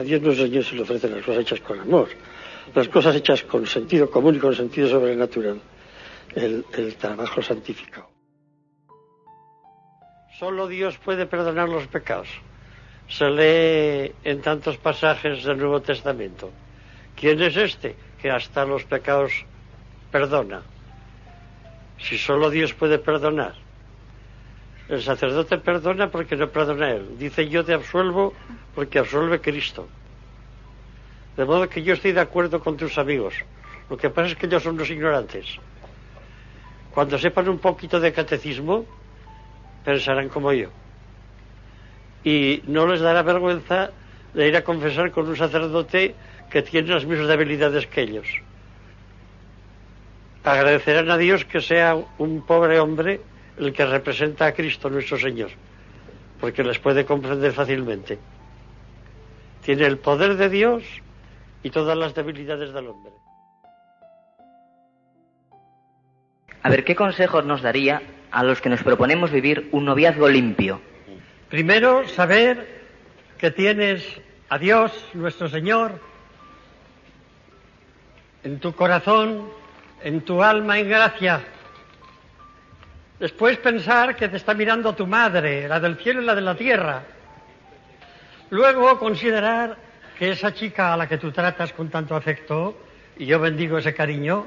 A Dios nuestro Señor se le ofrecen las cosas hechas con amor, las cosas hechas con sentido común y con sentido sobrenatural, el, trabajo santificado. Solo Dios puede perdonar los pecados. Se lee en tantos pasajes del Nuevo Testamento. ¿Quién es este que hasta los pecados perdona? Si solo Dios puede perdonar. El sacerdote perdona porque no perdona él. Dice yo te absuelvo porque absuelve Cristo. De modo que yo estoy de acuerdo con tus amigos. Lo que pasa es que ellos son los ignorantes. Cuando sepan un poquito de catecismo, pensarán como yo. Y no les dará vergüenza de ir a confesar con un sacerdote que tiene las mismas debilidades que ellos. Agradecerán a Dios que sea un pobre hombre el que representa a Cristo nuestro Señor, porque les puede comprender fácilmente. Tiene el poder de Dios y todas las debilidades del hombre. A ver, ¿qué consejos nos daría a los que nos proponemos vivir un noviazgo limpio? Primero, saber que tienes a Dios, nuestro Señor, en tu corazón, en tu alma en gracia. Después pensar que te está mirando tu madre, la del cielo y la de la tierra. Luego considerar que esa chica a la que tú tratas con tanto afecto, y yo bendigo ese cariño,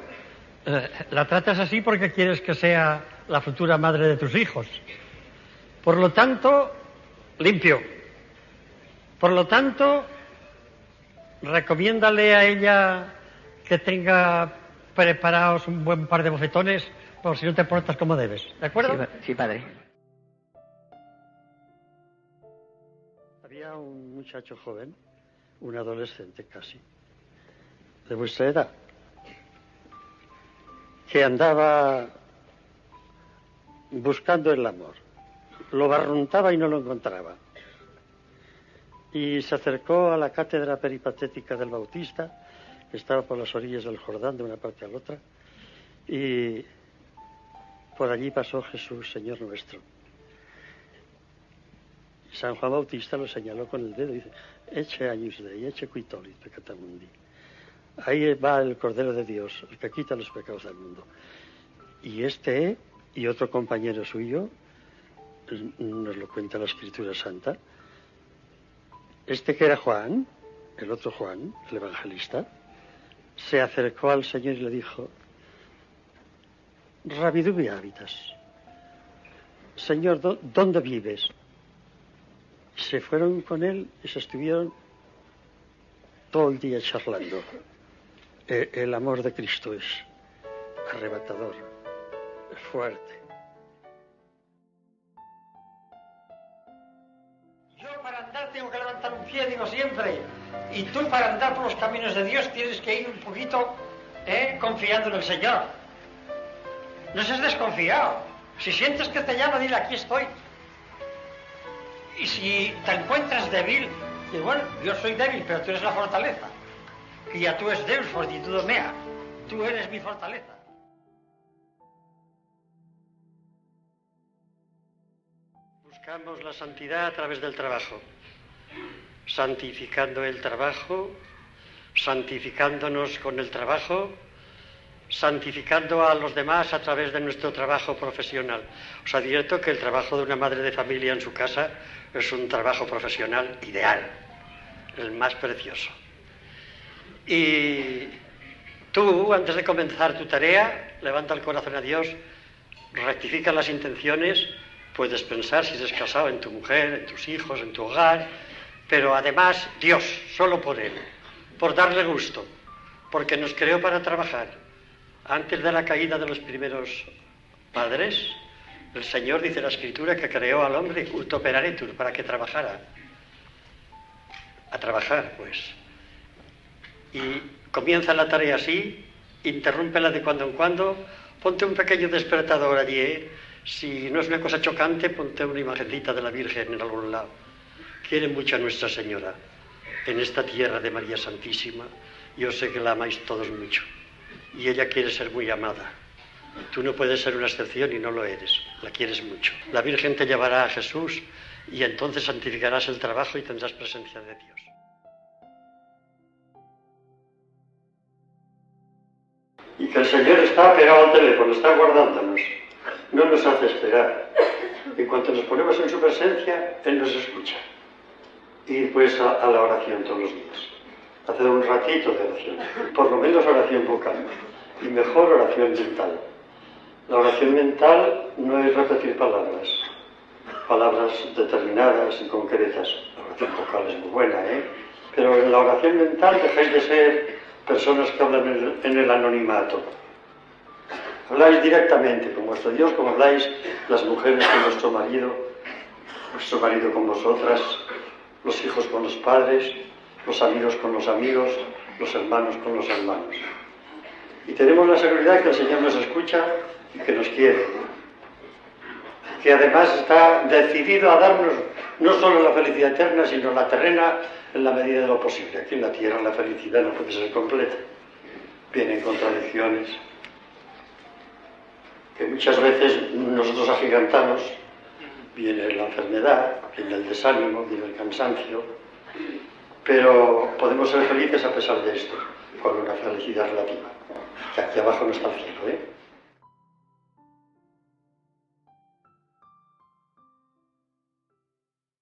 eh, la tratas así porque quieres que sea la futura madre de tus hijos. Por lo tanto, limpio. Por lo tanto, recomiéndale a ella que tenga preparados un buen par de bofetones por si no te portas como debes. ¿De acuerdo? Sí, padre. Había un muchacho joven, un adolescente casi, de vuestra edad, que andaba buscando el amor. Lo barruntaba y no lo encontraba. Y se acercó a la cátedra peripatética del Bautista, que estaba por las orillas del Jordán, de una parte a la otra, y por allí pasó Jesús, Señor nuestro. San Juan Bautista lo señaló con el dedo y dice, eche años de eche cuitolis pecatamundi. Ahí va el Cordero de Dios, el que quita los pecados del mundo. Y este y otro compañero suyo, nos lo cuenta la Escritura Santa, este que era Juan, el otro Juan, el evangelista, se acercó al Señor y le dijo, Rabidube hábitas. Señor, ¿dónde vives? Se fueron con él y se estuvieron todo el día charlando. E, el amor de Cristo es arrebatador, es fuerte. Yo para andar tengo que levantar un pie, digo siempre. Y tú para andar por los caminos de Dios tienes que ir un poquito eh, confiando en el Señor. No seas desconfiado. Si sientes que te llama, dile, aquí estoy. Y si te encuentras débil, y bueno, yo soy débil, pero tú eres la fortaleza. Y a tú es Deus, fortitudo mea. Tú eres mi fortaleza. Buscamos la santidad a través del trabajo, santificando el trabajo, santificándonos con el trabajo, santificando a los demás a través de nuestro trabajo profesional. Os advierto que el trabajo de una madre de familia en su casa es un trabajo profesional ideal, el más precioso. Y tú, antes de comenzar tu tarea, levanta el corazón a Dios, rectifica las intenciones, puedes pensar si eres casado en tu mujer, en tus hijos, en tu hogar, pero además Dios, solo por Él, por darle gusto, porque nos creó para trabajar. Antes de la caída de los primeros padres, el Señor dice la Escritura que creó al hombre culto operaretur para que trabajara. A trabajar, pues y comienza la tarea así, interrúmpela de cuando en cuando, ponte un pequeño despertador allí, ¿eh? si no es una cosa chocante, ponte una imagencita de la Virgen en algún lado. Quiere mucho a Nuestra Señora en esta tierra de María Santísima. Yo sé que la amáis todos mucho y ella quiere ser muy amada. Tú no puedes ser una excepción y no lo eres, la quieres mucho. La Virgen te llevará a Jesús y entonces santificarás el trabajo y tendrás presencia de Dios. Y que el Señor está pegado al teléfono, está guardándonos, no nos hace esperar. En cuanto nos ponemos en su presencia, Él nos escucha. Y pues a la oración todos los días. Hacer un ratito de oración, por lo menos oración vocal, y mejor oración mental. La oración mental no es repetir palabras, palabras determinadas y concretas. La oración vocal es muy buena, ¿eh? Pero en la oración mental dejáis de ser personas que hablan en el, en el anonimato. Habláis directamente con vuestro Dios, como habláis las mujeres con vuestro marido, vuestro marido con vosotras, los hijos con los padres, los amigos con los amigos, los hermanos con los hermanos. Y tenemos la seguridad que el Señor nos escucha y que nos quiere. Que además está decidido a darnos no solo la felicidad eterna, sino la terrena en la medida de lo posible. Aquí en la tierra la felicidad no puede ser completa. Vienen contradicciones que muchas veces nosotros agigantamos. Viene la enfermedad, viene el desánimo, viene el cansancio, pero podemos ser felices a pesar de esto, con una felicidad relativa. Que aquí abajo no está el cielo, ¿eh?